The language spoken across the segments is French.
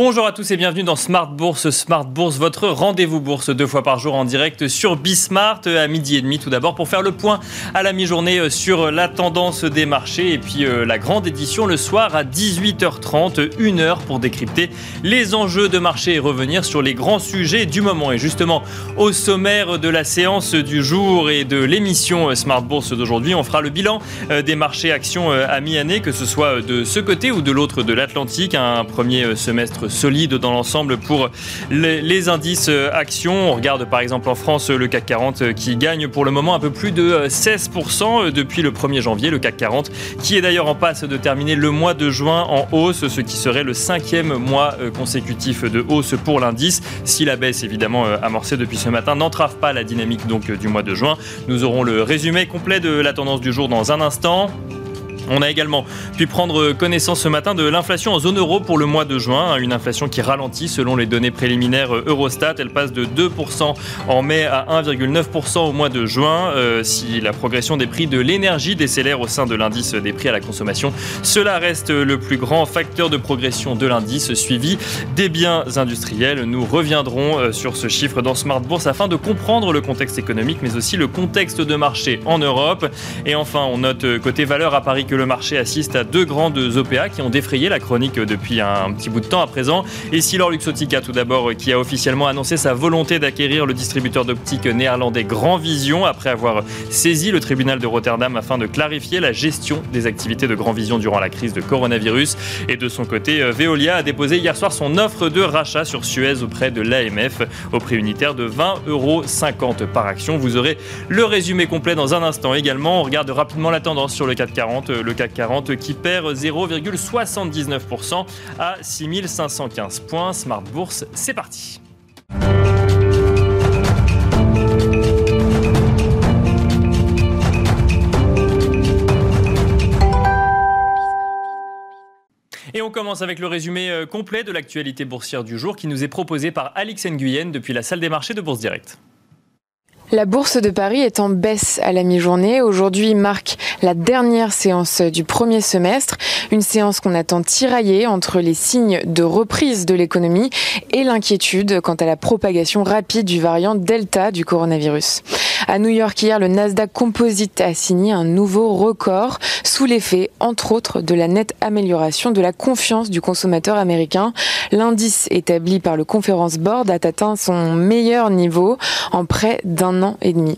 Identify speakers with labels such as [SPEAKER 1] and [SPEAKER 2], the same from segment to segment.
[SPEAKER 1] Bonjour à tous et bienvenue dans Smart Bourse. Smart Bourse, votre rendez-vous bourse deux fois par jour en direct sur Bismart à midi et demi tout d'abord pour faire le point à la mi-journée sur la tendance des marchés et puis euh, la grande édition le soir à 18h30, une heure pour décrypter les enjeux de marché et revenir sur les grands sujets du moment. Et justement, au sommaire de la séance du jour et de l'émission Smart Bourse d'aujourd'hui, on fera le bilan euh, des marchés actions euh, à mi-année, que ce soit de ce côté ou de l'autre de l'Atlantique. Un premier semestre solide dans l'ensemble pour les, indices euh, actions. On regarde par exemple en France le CAC 40 euh, qui gagne pour le moment un peu plus de 16% euh, depuis le 1er janvier. Le CAC 40 qui est d'ailleurs en passe de terminer le mois de juin en hausse, ce qui serait le cinquième mois consécutif de hausse pour l'indice. Si la baisse évidemment amorcée depuis ce matin n'entrave pas la dynamique donc du mois de juin, nous aurons le résumé complet de la tendance du jour dans un instant. On a également pu prendre connaissance ce matin de l'inflation en zone euro pour le mois de juin, une inflation qui ralentit selon les données préliminaires Eurostat. Elle passe de 2% en mai à 1,9% au mois de juin. Euh, si la progression des prix de l'énergie décélère au sein de l'indice des prix à la consommation, cela reste le plus grand facteur de progression de l'indice, suivi des biens industriels. Nous reviendrons euh, sur ce chiffre dans Smart Bourse afin de comprendre le contexte économique, mais aussi le contexte de marché en Europe. Et enfin, on note euh, côté valeur à Paris que le marché assiste à deux grandes OPA qui ont défrayé la chronique depuis un petit bout de temps à présent. Et Silor Luxotica, tout d'abord, qui a officiellement annoncé sa volonté d'acquérir le distributeur d'optique néerlandais Grand Vision après avoir saisi le tribunal de Rotterdam afin de clarifier la gestion des activités de Grand Vision durant la crise de coronavirus. Et de son côté, Veolia a déposé hier soir son offre de rachat sur Suez auprès de l'AMF au prix unitaire de 20,50 euros par action. Vous aurez le résumé complet dans un instant également. On regarde rapidement la tendance sur le 440 le CAC 40 qui perd 0,79% à 6515 points. Smart Bourse, c'est parti. Et on commence avec le résumé euh, complet de l'actualité boursière du jour qui nous est proposé par Alix Nguyen depuis la salle des marchés de Bourse Direct.
[SPEAKER 2] La bourse de Paris est en baisse à la mi-journée. Aujourd'hui marque la dernière séance du premier semestre, une séance qu'on attend tiraillée entre les signes de reprise de l'économie et l'inquiétude quant à la propagation rapide du variant Delta du coronavirus. À New York hier, le Nasdaq Composite a signé un nouveau record sous l'effet, entre autres, de la nette amélioration de la confiance du consommateur américain. L'indice établi par le Conference Board a atteint son meilleur niveau en près d'un an et demi.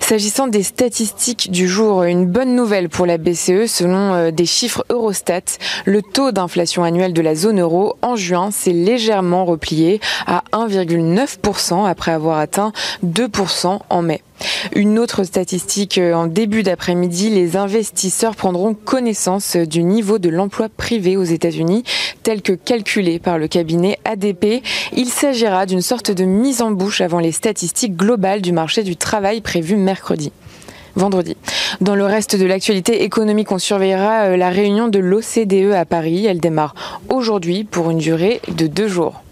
[SPEAKER 2] S'agissant des statistiques du jour, une bonne nouvelle pour la BCE selon euh, des chiffres Eurostat. Le taux d'inflation annuel de la zone euro en juin s'est légèrement replié à 1,9% après avoir atteint 2% en mai. Une autre statistique euh, en début d'après-midi, les investisseurs prendront connaissance du niveau de l'emploi privé aux États-Unis tel que calculé par le cabinet ADP. Il s'agira d'une sorte de mise en bouche avant les statistiques globales du marché du travail prévues mercredi vendredi. Dans le reste de l'actualité économique, on surveillera euh, la réunion de l'OCDE à Paris. Elle démarre aujourd'hui pour une durée de deux jours.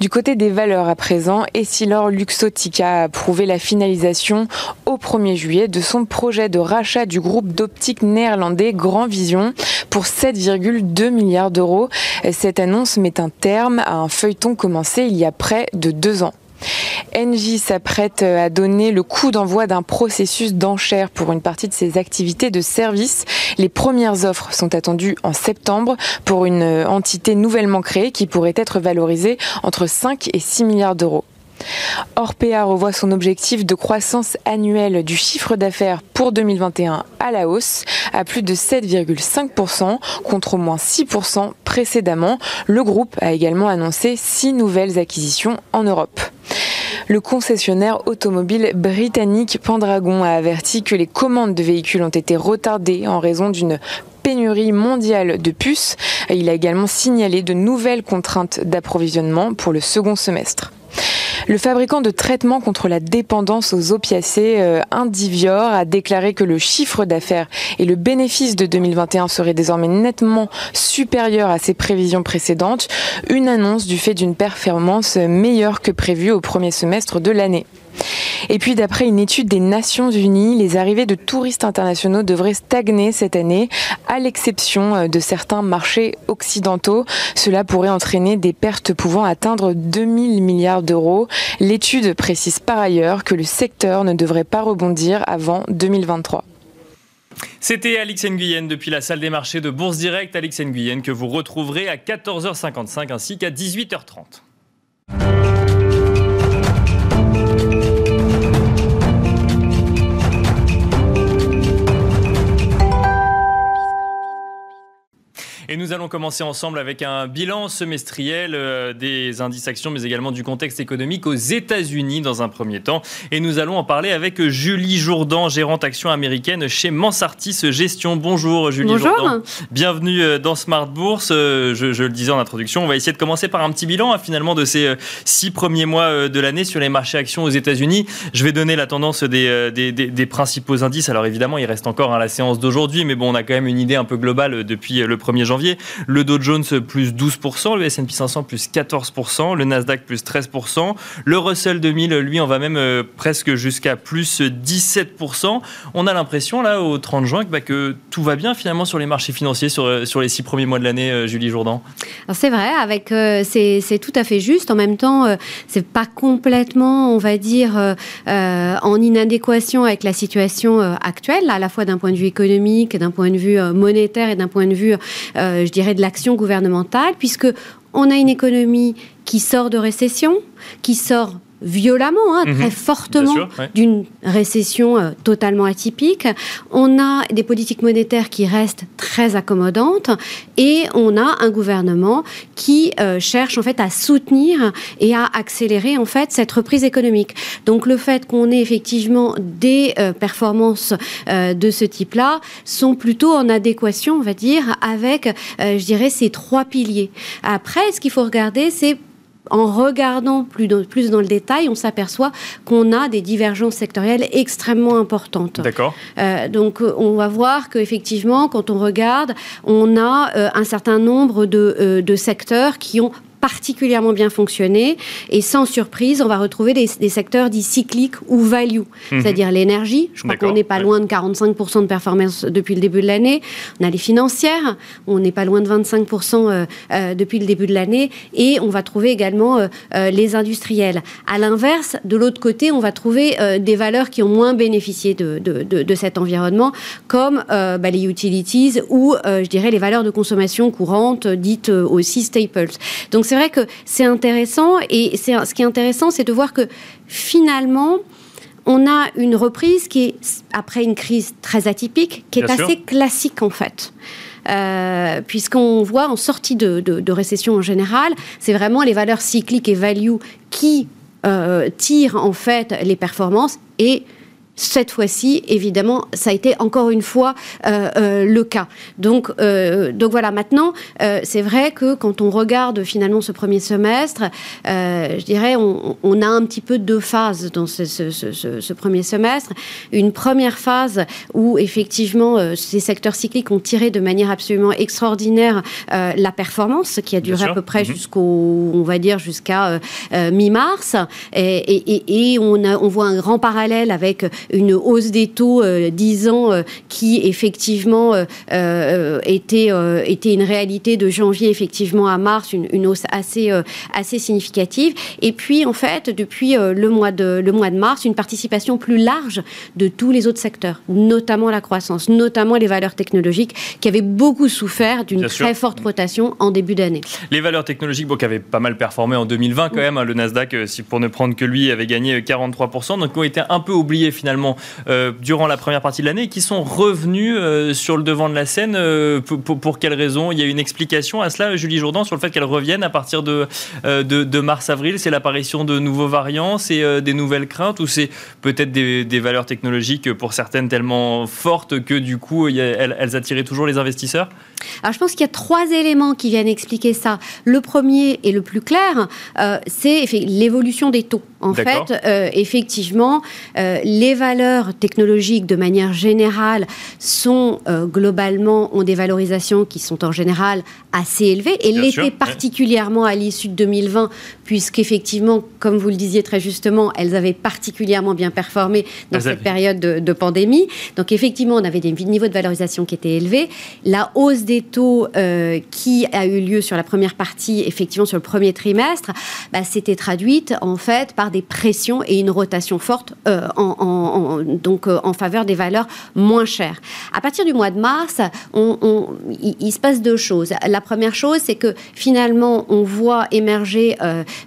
[SPEAKER 2] Du côté des valeurs à présent, Essilor Luxotica a approuvé la finalisation au 1er juillet de son projet de rachat du groupe d'optique néerlandais Grand Vision pour 7,2 milliards d'euros. Cette annonce met un terme à un feuilleton commencé il y a près de deux ans. Engie s'apprête à donner le coup d'envoi d'un processus d'enchère pour une partie de ses activités de service. Les premières offres sont attendues en septembre pour une entité nouvellement créée qui pourrait être valorisée entre 5 et 6 milliards d'euros. Orpea revoit son objectif de croissance annuelle du chiffre d'affaires pour 2021 à la hausse, à plus de 7,5% contre au moins 6% précédemment. Le groupe a également annoncé six nouvelles acquisitions en Europe. Le concessionnaire automobile britannique Pendragon a averti que les commandes de véhicules ont été retardées en raison d'une pénurie mondiale de puces. Il a également signalé de nouvelles contraintes d'approvisionnement pour le second semestre. Le fabricant de traitements contre la dépendance aux opiacés, euh, Indivior, a déclaré que le chiffre d'affaires et le bénéfice de 2021 seraient désormais nettement supérieurs à ses prévisions précédentes. Une annonce du fait d'une performance meilleure que prévue au premier semestre de l'année. Et puis, d'après une étude des Nations Unies, les arrivées de touristes internationaux devraient stagner cette année, à l'exception euh, de certains marchés occidentaux. Cela pourrait entraîner des pertes pouvant atteindre 2000 milliards d'euros. L'étude précise par ailleurs que le secteur ne devrait pas rebondir avant 2023.
[SPEAKER 1] C'était Alix Nguyen depuis la salle des marchés de Bourse Direct. Alix Nguyen que vous retrouverez à 14h55 ainsi qu'à 18h30. Et nous allons commencer ensemble avec un bilan semestriel euh, des indices actions, mais également du contexte économique aux États-Unis dans un premier temps. Et nous allons en parler avec Julie Jourdan, gérante action américaine chez Mansartis Gestion. Bonjour Julie
[SPEAKER 3] Bonjour.
[SPEAKER 1] Jourdan. Bienvenue euh, dans Smart Bourse. Euh, je, je, le disais en introduction, on va essayer de commencer par un petit bilan hein, finalement de ces six premiers mois de l'année sur les marchés actions aux États-Unis. Je vais donner la tendance des, des, des, des, principaux indices. Alors évidemment, il reste encore à la séance d'aujourd'hui, mais bon, on a quand même une idée un peu globale depuis le 1er janvier. Le Dow Jones plus 12%, le S&P 500 plus 14%, le Nasdaq plus 13%, le Russell 2000, lui, on va même euh, presque jusqu'à plus 17%. On a l'impression, là, au 30 juin, bah, que tout va bien finalement sur les marchés financiers sur, euh, les six premiers mois de l'année, euh, Julie Jourdan.
[SPEAKER 3] C'est vrai, avec c'est tout à fait juste. En même temps, c'est pas complètement, on va dire, en inadéquation avec la situation actuelle, à la fois d'un point de vue économique, d'un point de vue monétaire et d'un point de vue je dirais, de l'action gouvernementale, puisque on a une économie qui sort de récession, qui sort violemment, hein, très mhm. fortement, d'une récession euh, totalement atypique. On a des politiques monétaires qui restent très accommodantes et on a un gouvernement qui euh, cherche en fait à soutenir et à accélérer en fait cette reprise économique. Donc le fait qu'on ait effectivement des euh, performances de ce type-là sont plutôt en adéquation, on va dire, avec, je dirais, ces trois piliers. Après, ce qu'il faut regarder, c'est en regardant plus, plus dans le détail, on s'aperçoit qu'on a des divergences sectorielles extrêmement importantes.
[SPEAKER 1] D'accord.
[SPEAKER 3] Euh, donc, on va voir qu'effectivement, quand on regarde, on a euh, un certain nombre de, euh, de secteurs qui ont particulièrement bien fonctionné. Et sans surprise, on va retrouver des, secteurs dits cycliques ou value, mhm. c'est-à-dire l'énergie. Je crois qu'on n'est pas loin de 45% de performance depuis le début de l'année. On a les financières, on n'est pas loin de 25% euh, euh, depuis le début de l'année. Et on va trouver également euh, les industriels. À l'inverse, de l'autre côté, on va trouver des valeurs qui ont moins bénéficié de, de, cet environnement, comme bah, les utilities ou, je dirais, les valeurs de consommation courante, dites aussi staples. Donc, c'est vrai que c'est intéressant et ce qui est intéressant, c'est de voir que finalement, on a une reprise qui est, après une crise très atypique, qui est assez classique en fait. Euh, puisqu'on voit en sortie de, récession en général, c'est vraiment les valeurs cycliques et value qui euh, tirent en fait les performances et cette fois-ci, évidemment, ça a été encore une fois euh, euh, le cas. Donc, euh, donc voilà, maintenant, c'est vrai que quand on regarde finalement ce premier semestre, je dirais, on, a un petit peu deux phases dans ce, premier semestre. Une première phase où effectivement ces secteurs cycliques ont tiré de manière absolument extraordinaire la performance, qui a duré à peu près mhm. jusqu'au, on va dire, jusqu'à mi-mars. Et, on, on voit un grand parallèle avec une hausse des taux euh, 10 ans euh, qui effectivement euh, euh, était, était une réalité de janvier effectivement à mars, une, une hausse assez, assez significative. Et puis en fait, depuis le, mois de, le mois de mars, une participation plus large de tous les autres secteurs, notamment la croissance, notamment les valeurs technologiques qui avaient beaucoup souffert d'une très forte rotation en début d'année.
[SPEAKER 1] Les valeurs technologiques bon, qui avaient pas mal performé en 2020 quand même, hein, le Nasdaq, si pour ne prendre que lui, avait gagné 43%, donc ont été un peu oubliés finalement finalement durant la première partie de l'année et qui sont revenus sur le devant de la scène. Pour, pour, quelles raisons Il y a une explication à cela, Julie Jourdan, sur le fait qu'elles reviennent à partir de, de, de mars-avril C'est l'apparition de nouveaux variants C'est des nouvelles craintes Ou c'est peut-être des, des, valeurs technologiques pour certaines tellement fortes que du coup elles, elles attiraient toujours les investisseurs?
[SPEAKER 3] Alors je pense qu'il y a trois éléments qui viennent expliquer ça. Le premier et le plus clair, euh, c'est l'évolution des taux. En fait, euh, effectivement, euh, les valeurs technologiques de manière générale sont globalement ont des valorisations qui sont en général assez élevées et l'étaient particulièrement à l'issue de 2020 puisqu'effectivement, comme vous le disiez très justement, elles avaient particulièrement bien performé dans cette période de, de, pandémie. Donc effectivement, on avait des niveaux de valorisation qui étaient élevés. La hausse des taux euh, qui a eu lieu sur la première partie, effectivement sur le premier trimestre, bah, s'était traduite en fait par des pressions et une rotation forte euh, en, donc euh, en faveur des valeurs moins chères. À partir du mois de mars, il, se passe deux choses. La première chose, c'est que finalement, on voit émerger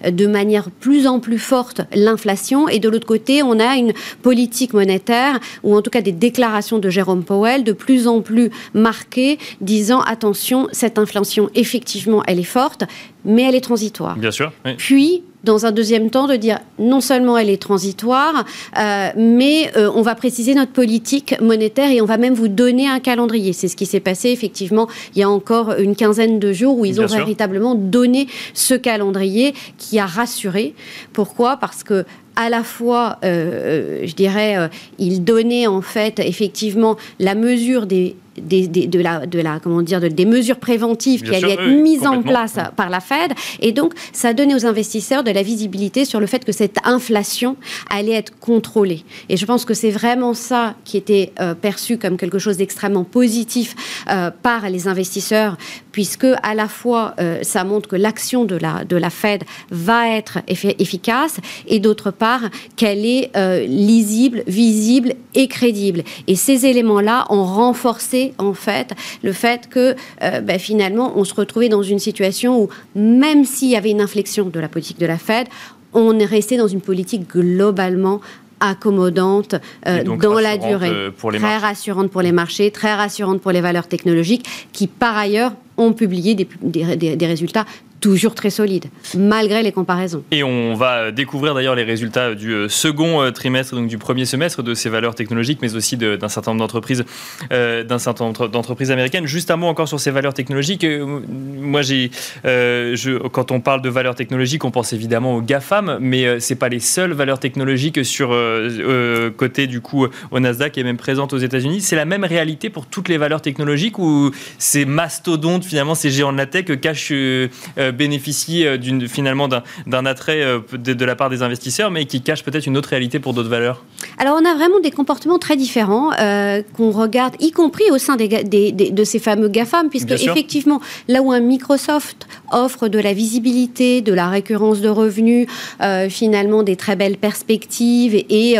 [SPEAKER 3] de manière plus en plus forte l'inflation, et de l'autre côté, on a une politique monétaire ou en tout cas des déclarations de Jérôme Powell de plus en plus marquées, disant attention, cette inflation, effectivement, elle est forte, mais elle est transitoire.
[SPEAKER 1] Bien sûr.
[SPEAKER 3] Puis, dans un deuxième temps, de dire non seulement elle est transitoire, euh, mais euh, on va préciser notre politique monétaire et on va même vous donner un calendrier. C'est ce qui s'est passé effectivement il y a encore une quinzaine de jours où ils ont véritablement donné ce calendrier qui a rassuré. Pourquoi? Parce que à la fois, euh, je dirais, il donnait en fait effectivement la mesure des des, de la, de la, comment dire, des mesures préventives qui allaient être mises en place par la Fed. Et donc, ça donnait aux investisseurs de la visibilité sur le fait que cette inflation allait être contrôlée. Et je pense que c'est vraiment ça qui était euh, perçu comme quelque chose d'extrêmement positif euh, par les investisseurs, puisque à la fois, euh, ça montre que l'action de la, de la Fed va être efficace, et d'autre part, qu'elle est lisible, visible et crédible. Et ces éléments-là ont renforcé en fait le fait que euh, ben, finalement on se retrouvait dans une situation où même s'il y avait une inflexion de la politique de la Fed, on est resté dans une politique globalement accommodante euh, dans la durée, euh, très rassurante pour les marchés, très rassurante pour les valeurs technologiques, qui par ailleurs ont publié des résultats toujours très solide, malgré les comparaisons.
[SPEAKER 1] Et on va découvrir d'ailleurs les résultats du euh, second euh, trimestre, donc du premier semestre, de ces valeurs technologiques, mais aussi d'un certain nombre d'entreprises, euh, d'un certain nombre d'entreprises américaines. Juste un mot encore sur ces valeurs technologiques. Moi, j'ai, quand on parle de valeurs technologiques, on pense évidemment aux GAFAM, mais c'est pas les seules valeurs technologiques sur côté du coup au Nasdaq et même présentes aux États-Unis. C'est la même réalité pour toutes les valeurs technologiques ou ces mastodontes finalement, ces géants de la tech cachent bénéficie euh, d'une, finalement d'un, attrait euh, de, la part des investisseurs, mais qui cache peut-être une autre réalité pour d'autres valeurs.
[SPEAKER 3] Alors, on a vraiment des comportements très différents euh, qu'on regarde, y compris au sein des, de ces fameux GAFAM, puisque effectivement, là où un Microsoft offre de la visibilité, de la récurrence de revenus, finalement des très belles perspectives et,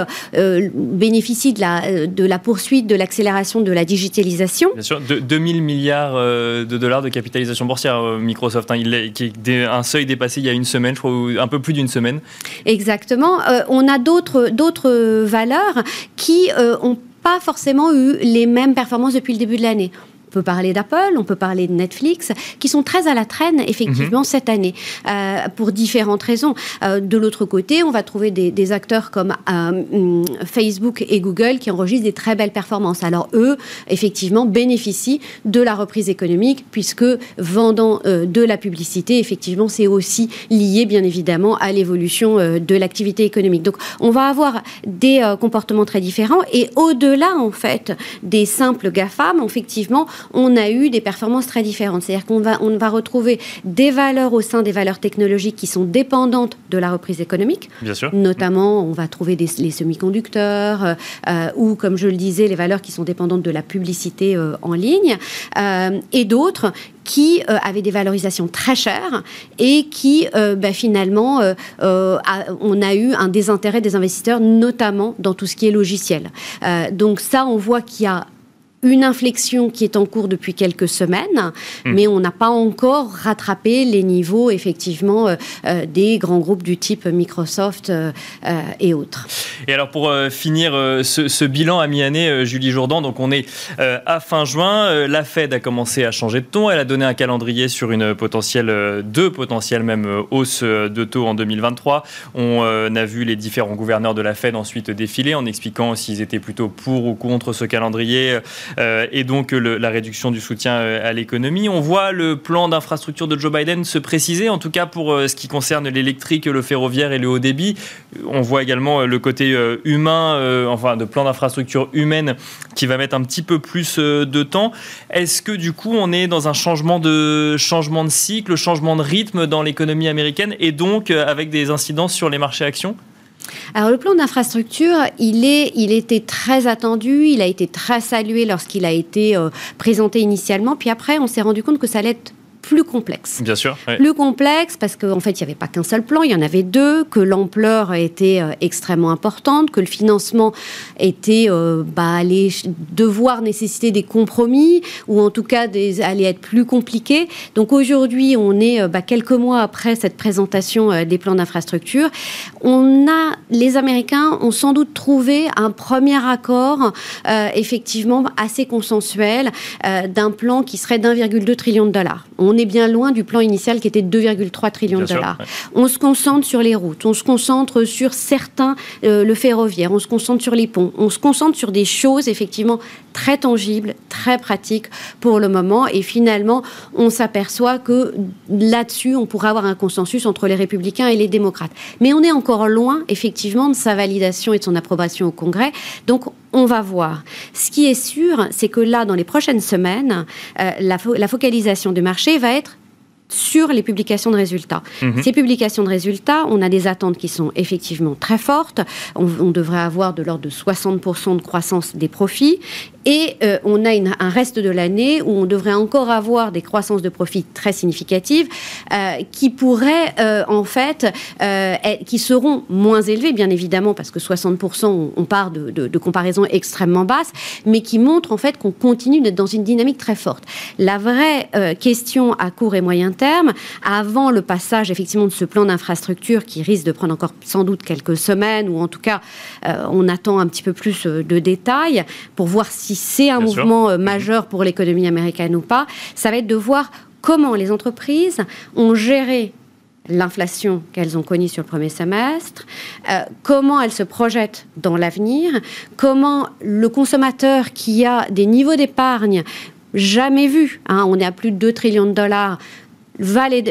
[SPEAKER 3] bénéficie de la, de la poursuite de l'accélération de la digitalisation.
[SPEAKER 1] Bien sûr, de, 2000 milliards de dollars de capitalisation boursière, Microsoft, hein, il, qui un seuil dépassé il y a une semaine, je crois, un peu plus d'une semaine.
[SPEAKER 3] Exactement. Euh, on a d'autres, d'autres valeurs qui n'ont euh, pas forcément eu les mêmes performances depuis le début de l'année peut parler d'Apple, on peut parler de Netflix, qui sont très à la traîne, effectivement, mhm. cette année, euh, pour différentes raisons. Euh, de l'autre côté, on va trouver des, acteurs comme euh, Facebook et Google qui enregistrent des très belles performances. Alors, eux, effectivement, bénéficient de la reprise économique, puisque vendant de la publicité, effectivement, c'est aussi lié, bien évidemment, à l'évolution de l'activité économique. Donc, on va avoir des comportements très différents. Et au-delà, en fait, des simples GAFAM, effectivement, on a eu des performances très différentes. C'est-à-dire qu'on va, on va retrouver des valeurs au sein des valeurs technologiques qui sont dépendantes de la reprise économique.
[SPEAKER 1] Bien sûr.
[SPEAKER 3] Notamment, on va trouver des, les semi-conducteurs euh, euh, ou, comme je le disais, les valeurs qui sont dépendantes de la publicité euh, en ligne. et d'autres qui avaient des valorisations très chères et qui, bah, finalement, on a eu un désintérêt des investisseurs, notamment dans tout ce qui est logiciel. donc ça, on voit qu'il y a une inflexion qui est en cours depuis quelques semaines, hmm. mais on n'a pas encore rattrapé les niveaux effectivement des grands groupes du type Microsoft et autres.
[SPEAKER 1] Et alors pour finir ce, bilan à mi-année, Julie Jourdan, donc on est à fin juin, la Fed a commencé à changer de ton, elle a donné un calendrier sur une potentielle, deux potentielles même hausses de taux en 2023. On a vu les différents gouverneurs de la Fed ensuite défiler en expliquant s'ils étaient plutôt pour ou contre ce calendrier euh, et donc la réduction du soutien euh, à l'économie. On voit le plan d'infrastructure de Joe Biden se préciser, en tout cas pour euh, ce qui concerne l'électrique, le ferroviaire et le haut débit. On voit également le côté humain, enfin de plan d'infrastructure humaine qui va mettre un petit peu plus de temps. Est-ce que du coup on est dans un changement de changement de cycle, changement de rythme dans l'économie américaine et donc avec des incidences sur les marchés actions?
[SPEAKER 3] Alors le plan d'infrastructure, il, était très attendu, il a été très salué lorsqu'il a été euh, présenté initialement, puis après on s'est rendu compte que ça allait être plus complexe.
[SPEAKER 1] Bien sûr.
[SPEAKER 3] Plus complexe parce qu'en fait, il n'y avait pas qu'un seul plan, il y en avait deux, que l'ampleur était euh, extrêmement importante, que le financement était, euh, bah, allait devoir nécessiter des compromis ou en tout cas des, allait être plus compliqué. Donc aujourd'hui, on est euh, bah, quelques mois après cette présentation des plans d'infrastructure. On a, les Américains ont sans doute trouvé un premier accord effectivement assez consensuel d'un plan qui serait d'1,2 trillion de dollars. On on est bien loin du plan initial qui était de 2,3 trillions de dollars. On se concentre sur les routes, on se concentre sur certains, euh, le ferroviaire, on se concentre sur les ponts, on se concentre sur des choses effectivement très tangibles, très pratiques pour le moment. Et finalement, on s'aperçoit que là-dessus, on pourra avoir un consensus entre les républicains et les démocrates. Mais on est encore loin, effectivement, de sa validation et de son approbation au Congrès. Donc, on va voir. Ce qui est sûr, c'est que là, dans les prochaines semaines, euh, la, focalisation du marché va être sur les publications de résultats. Mhm. Ces publications de résultats, on a des attentes qui sont effectivement très fortes. On, on devrait avoir de l'ordre de 60% de croissance des profits et euh, on a un reste de l'année où on devrait encore avoir des croissances de profit très significatives euh, qui pourraient euh, en fait, qui seront moins élevées bien évidemment parce que 60% on, part de, de, comparaisons extrêmement basses, mais qui montrent en fait qu'on continue d'être dans une dynamique très forte. La vraie question à court et moyen terme, avant le passage effectivement de ce plan d'infrastructure qui risque de prendre encore sans doute quelques semaines ou en tout cas on attend un petit peu plus de détails pour voir si c'est un mouvement euh, majeur pour l'économie américaine ou pas, ça va être de voir comment les entreprises ont géré l'inflation qu'elles ont connue sur le premier semestre, euh, comment elles se projettent dans l'avenir, comment le consommateur qui a des niveaux d'épargne jamais vus, hein, on est à plus de 2 trillions de dollars, va les,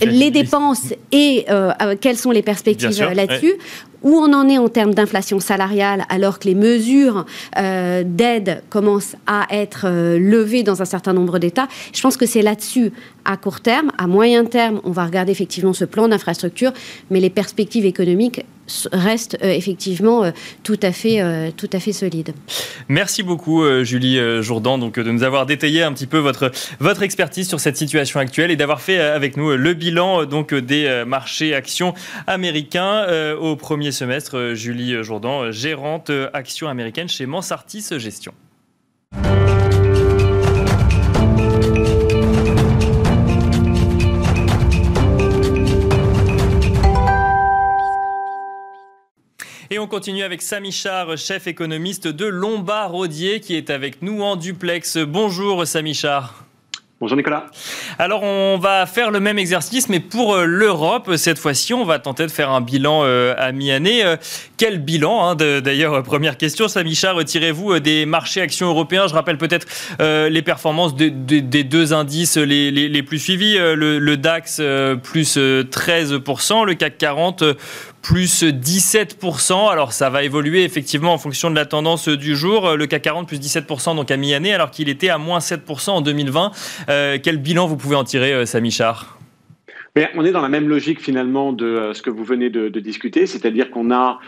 [SPEAKER 3] les dépenses et euh, quelles sont les perspectives là-dessus, où on en est en termes d'inflation salariale alors que les mesures euh, d'aide commencent à être euh, levées dans un certain nombre d'États. Je pense que c'est là-dessus, à court terme. À moyen terme, on va regarder effectivement ce plan d'infrastructure, mais les perspectives économiques restent euh, effectivement tout à fait tout à fait solides.
[SPEAKER 1] Merci beaucoup Julie Jourdan donc de nous avoir détaillé un petit peu votre votre expertise sur cette situation actuelle et d'avoir fait avec nous le bilan donc des marchés actions américains au premier semestre. Euh, Julie Jourdan, euh, gérante euh, action américaine chez Mansartis Gestion. Et on continue avec Samy Char, chef économiste de Lombard Rodier, qui est avec nous en duplex. Bonjour Samy Char.
[SPEAKER 4] Bonjour Nicolas.
[SPEAKER 1] Alors on va faire le même exercice, mais pour euh, l'Europe, cette fois-ci, on va tenter de faire un bilan euh, à mi-année. Euh, quel bilan hein, D'ailleurs, première question, Samicha, retirez-vous des marchés actions européens? Je rappelle peut-être les performances des deux indices les, plus suivis. Le, le DAX plus 13%, le CAC 40 plus 17%. Alors ça va évoluer effectivement en fonction de la tendance du jour. Le CAC 40 plus 17% donc à mi-année alors qu'il était à moins 7% en 2020. Euh, quel bilan vous pouvez en tirer, euh, Samy Char?
[SPEAKER 4] On est dans la même logique finalement de euh, ce que vous venez de, discuter, c'est-à-dire qu'on a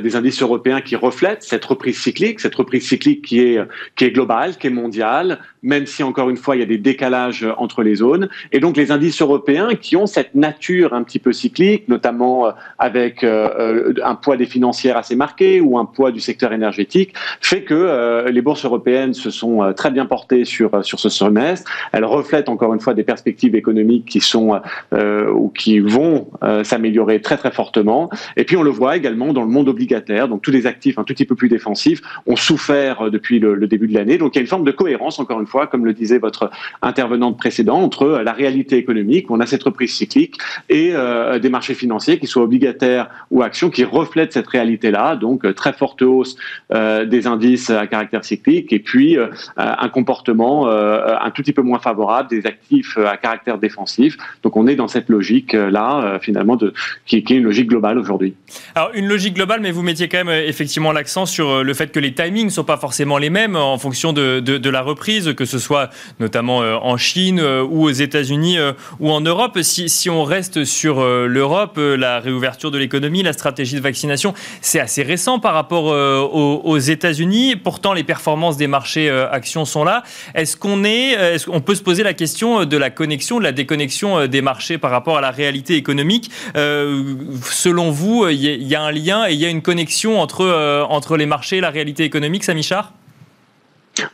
[SPEAKER 4] des indices européens qui reflètent cette reprise cyclique, cette reprise cyclique qui est qui est globale, qui est mondiale, même si encore une fois il y a des décalages entre les zones. Et donc les indices européens qui ont cette nature un petit peu cyclique, notamment avec un poids des financières assez marqué ou un poids du secteur énergétique, fait que les bourses européennes se sont très bien portées sur sur ce semestre. Elles reflètent encore une fois des perspectives économiques qui sont ou qui vont s'améliorer très très fortement. Et puis on le voit également dans le monde obligataire, donc tous les actifs un tout petit peu plus défensifs ont souffert depuis le début de l'année. Donc il y a une forme de cohérence, encore une fois, comme le disait votre intervenante précédente, entre la réalité économique, on a cette reprise cyclique, et euh, des marchés financiers, qui soient obligataires ou actions, qui reflètent cette réalité-là. Donc très forte hausse euh, des indices à caractère cyclique, et puis euh, un comportement un tout petit peu moins favorable des actifs à caractère défensif. Donc on est dans cette logique-là, finalement, qui est une logique globale aujourd'hui.
[SPEAKER 1] Alors une logique globale, mais vous mettiez quand même effectivement l'accent sur le fait que les timings ne sont pas forcément les mêmes en fonction de, de, la reprise, que ce soit notamment euh, en Chine euh, ou aux États-Unis euh, ou en Europe. Si, on reste sur l'Europe, la réouverture de l'économie, la stratégie de vaccination, c'est assez récent par rapport aux, États-Unis. Pourtant, les performances des marchés actions sont là. Est-ce qu'on est, est peut se poser la question de la connexion, de la déconnexion des marchés par rapport à la réalité économique? Selon vous, il y, a un lien et il y a une connexion entre, entre les marchés et la réalité économique, Samichard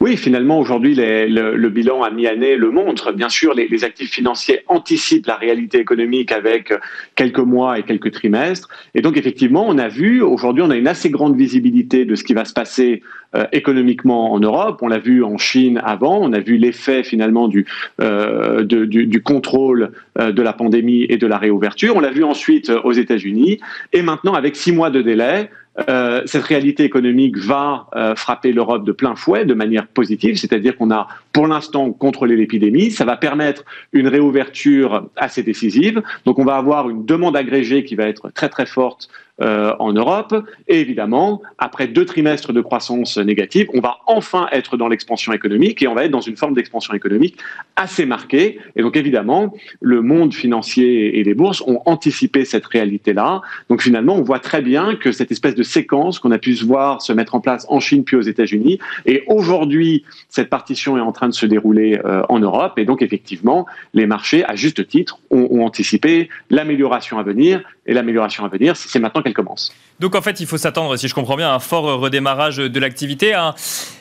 [SPEAKER 4] oui, finalement, aujourd'hui, le, bilan à mi-année le montre. Bien sûr, les, actifs financiers anticipent la réalité économique avec quelques mois et quelques trimestres. Et donc, effectivement, on a vu, aujourd'hui, on a une assez grande visibilité de ce qui va se passer euh, économiquement en Europe. On l'a vu en Chine avant. On a vu l'effet, finalement, du, euh, du, contrôle euh, de la pandémie et de la réouverture. On l'a vu ensuite aux États-Unis. Et maintenant, avec six mois de délai, euh, cette réalité économique va euh, frapper l'Europe de plein fouet de manière positive, c'est-à-dire qu'on a pour l'instant contrôlé l'épidémie, ça va permettre une réouverture assez décisive, donc on va avoir une demande agrégée qui va être très très forte euh, en Europe. Et évidemment, après deux trimestres de croissance négative, on va enfin être dans l'expansion économique et on va être dans une forme d'expansion économique assez marquée. Et donc évidemment, le monde financier et les bourses ont anticipé cette réalité-là. Donc finalement, on voit très bien que cette espèce de séquence qu'on a pu se voir se mettre en place en Chine puis aux États-Unis, et aujourd'hui, cette partition est en train de se dérouler euh, en Europe. Et donc effectivement, les marchés, à juste titre, ont, ont anticipé l'amélioration à venir. Et l'amélioration à venir, c'est maintenant qu'elle commence.
[SPEAKER 1] Donc en fait, il faut s'attendre, si je comprends bien, à un fort redémarrage de l'activité, un,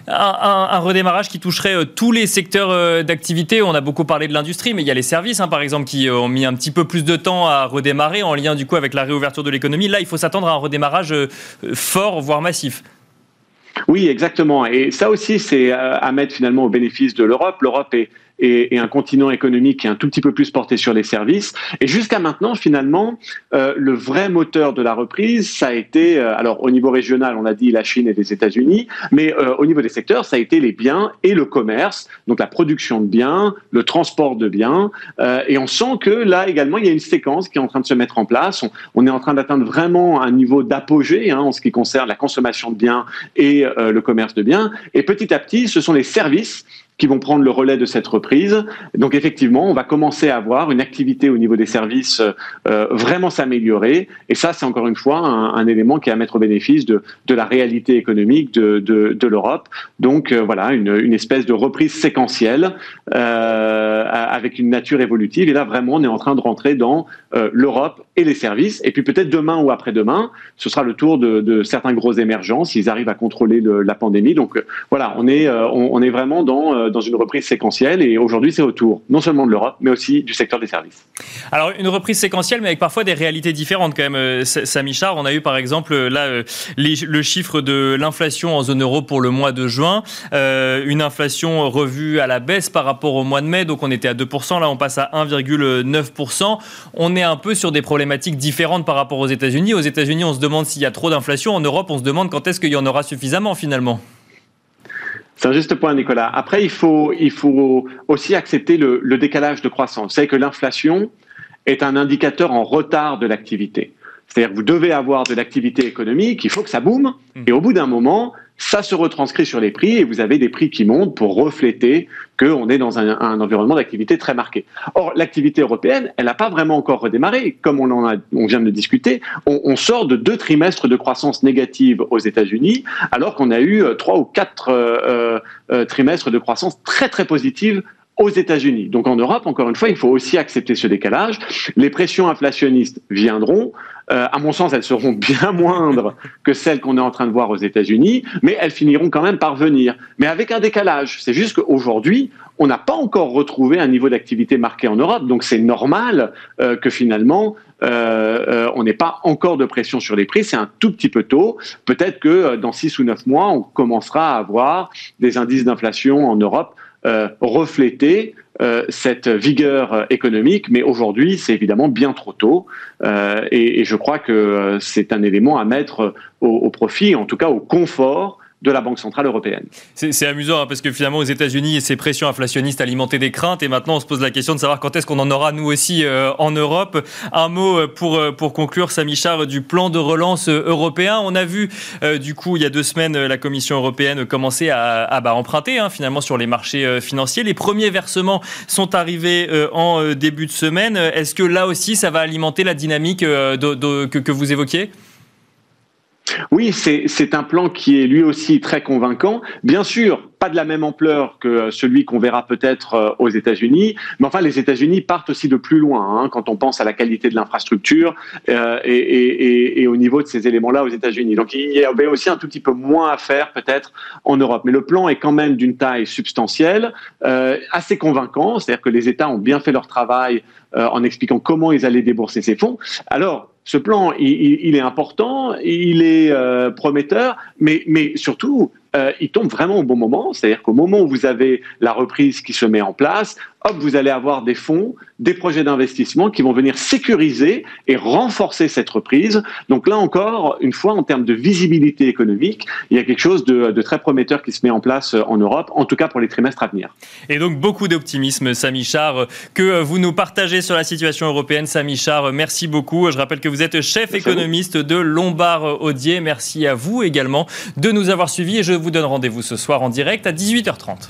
[SPEAKER 1] un, redémarrage qui toucherait euh, tous les secteurs euh, d'activité. On a beaucoup parlé de l'industrie, mais il y a les services, hein, par exemple, qui euh, ont mis un petit peu plus de temps à redémarrer en lien du coup avec la réouverture de l'économie. Là, il faut s'attendre à un redémarrage fort, voire massif.
[SPEAKER 4] Oui, exactement. Et ça aussi, c'est à mettre finalement au bénéfice de l'Europe. L'Europe est et, un continent économique qui est un tout petit peu plus porté sur les services. Et jusqu'à maintenant, finalement, euh, le vrai moteur de la reprise, ça a été, euh, alors au niveau régional, on a dit la Chine et les États-Unis, mais euh, au niveau des secteurs, ça a été les biens et le commerce, donc la production de biens, le transport de biens. et on sent que là également, il y a une séquence qui est en train de se mettre en place. On, est en train d'atteindre vraiment un niveau d'apogée hein, en ce qui concerne la consommation de biens et le commerce de biens. Et petit à petit, ce sont les services qui vont prendre le relais de cette reprise. Donc effectivement, on va commencer à avoir une activité au niveau des services euh, vraiment s'améliorer. Et ça, c'est encore une fois un, élément qui est à mettre au bénéfice de, la réalité économique de, l'Europe. Donc euh, voilà, une, espèce de reprise séquentielle euh, avec une nature évolutive. Et là, vraiment, on est en train de rentrer dans l'Europe et les services. Et puis peut-être demain ou après-demain, ce sera le tour de, certains gros émergents s'ils arrivent à contrôler le, la pandémie. Donc voilà, on est, on est vraiment dans dans une reprise séquentielle et aujourd'hui c'est autour non seulement de l'Europe mais aussi du secteur des services.
[SPEAKER 1] Alors une reprise séquentielle mais avec parfois des réalités différentes quand même. Euh, Samy Char, on a eu par exemple euh, là euh, le chiffre de l'inflation en zone euro pour le mois de juin, une inflation revue à la baisse par rapport au mois de mai, donc on était à 2%, là on passe à 1,9%. On est un peu sur des problématiques différentes par rapport aux États-Unis. Aux États-Unis on se demande s'il y a trop d'inflation, en Europe on se demande quand est-ce qu'il y en aura suffisamment finalement.
[SPEAKER 4] C'est un juste point, Nicolas. Après, il faut, il faut aussi accepter le, le décalage de croissance. Vous savez que l'inflation est un indicateur en retard de l'activité. C'est-à-dire que vous devez avoir de l'activité économique, il faut que ça boome, mmh. et au bout d'un moment, ça se retranscrit sur les prix et vous avez des prix qui montent pour refléter qu'on est dans un, environnement d'activité très marqué. Or, l'activité européenne, elle n'a pas vraiment encore redémarré. Comme on, vient de discuter, on, sort de deux trimestres de croissance négative aux États-Unis, alors qu'on a eu euh, trois ou quatre euh, euh, trimestres de croissance très très positive aux États-Unis. Donc en Europe, encore une fois, il faut aussi accepter ce décalage. Les pressions inflationnistes viendront. Euh, à mon sens, elles seront bien moindres que celles qu'on est en train de voir aux États-Unis, mais elles finiront quand même par venir. Mais avec un décalage. C'est juste qu'aujourd'hui, on n'a pas encore retrouvé un niveau d'activité marqué en Europe. Donc c'est normal euh, que finalement, euh, on n'ait pas encore de pression sur les prix. C'est un tout petit peu tôt. Peut-être que dans six ou neuf mois, on commencera à avoir des indices d'inflation en Europe refléter euh, cette vigueur économique, mais aujourd'hui, c'est évidemment bien trop tôt. Euh, et, je crois que c'est un élément à mettre au profit, en tout cas au confort de la Banque Centrale Européenne.
[SPEAKER 1] C'est amusant hein, parce que finalement aux États-Unis, ces pressions inflationnistes alimentaient des craintes et maintenant on se pose la question de savoir quand est-ce qu'on en aura nous aussi euh, en Europe. Un mot euh, pour, euh, pour conclure, Samichard, du plan de relance européen. On a vu du coup il y a deux semaines la Commission européenne commencer à, à bah, emprunter hein, finalement sur les marchés financiers. Les premiers versements sont arrivés en début de semaine. Est-ce que là aussi ça va alimenter la dynamique de, que, que vous évoquiez?
[SPEAKER 4] Oui, c'est un plan qui est lui aussi très convaincant. Bien sûr, pas de la même ampleur que celui qu'on verra peut-être euh, aux États-Unis, mais enfin les États-Unis partent aussi de plus loin hein, quand on pense à la qualité de l'infrastructure euh, et, au niveau de ces éléments-là aux États-Unis. Donc il y avait aussi un tout petit peu moins à faire peut-être en Europe, mais le plan est quand même d'une taille substantielle, euh, assez convaincant, c'est-à-dire que les États ont bien fait leur travail en expliquant comment ils allaient débourser ces fonds. Alors ce plan, il, est important, il est prometteur, mais, mais surtout, euh, il tombe vraiment au bon moment. C'est-à-dire qu'au moment où vous avez la reprise qui se met en place, hop, vous allez avoir des fonds, des projets d'investissement qui vont venir sécuriser et renforcer cette reprise. Donc là encore, une fois, en termes de visibilité économique, il y a quelque chose de, très prometteur qui se met en place en Europe, en tout cas pour les trimestres à venir.
[SPEAKER 1] Et donc beaucoup d'optimisme, Samy Char, que vous nous partagez sur la situation européenne. Samy Char, merci beaucoup. Je rappelle que vous êtes chef économiste de Lombard Odier. Merci à vous également de nous avoir suivis et je vous donne rendez-vous ce soir en direct à 18h30.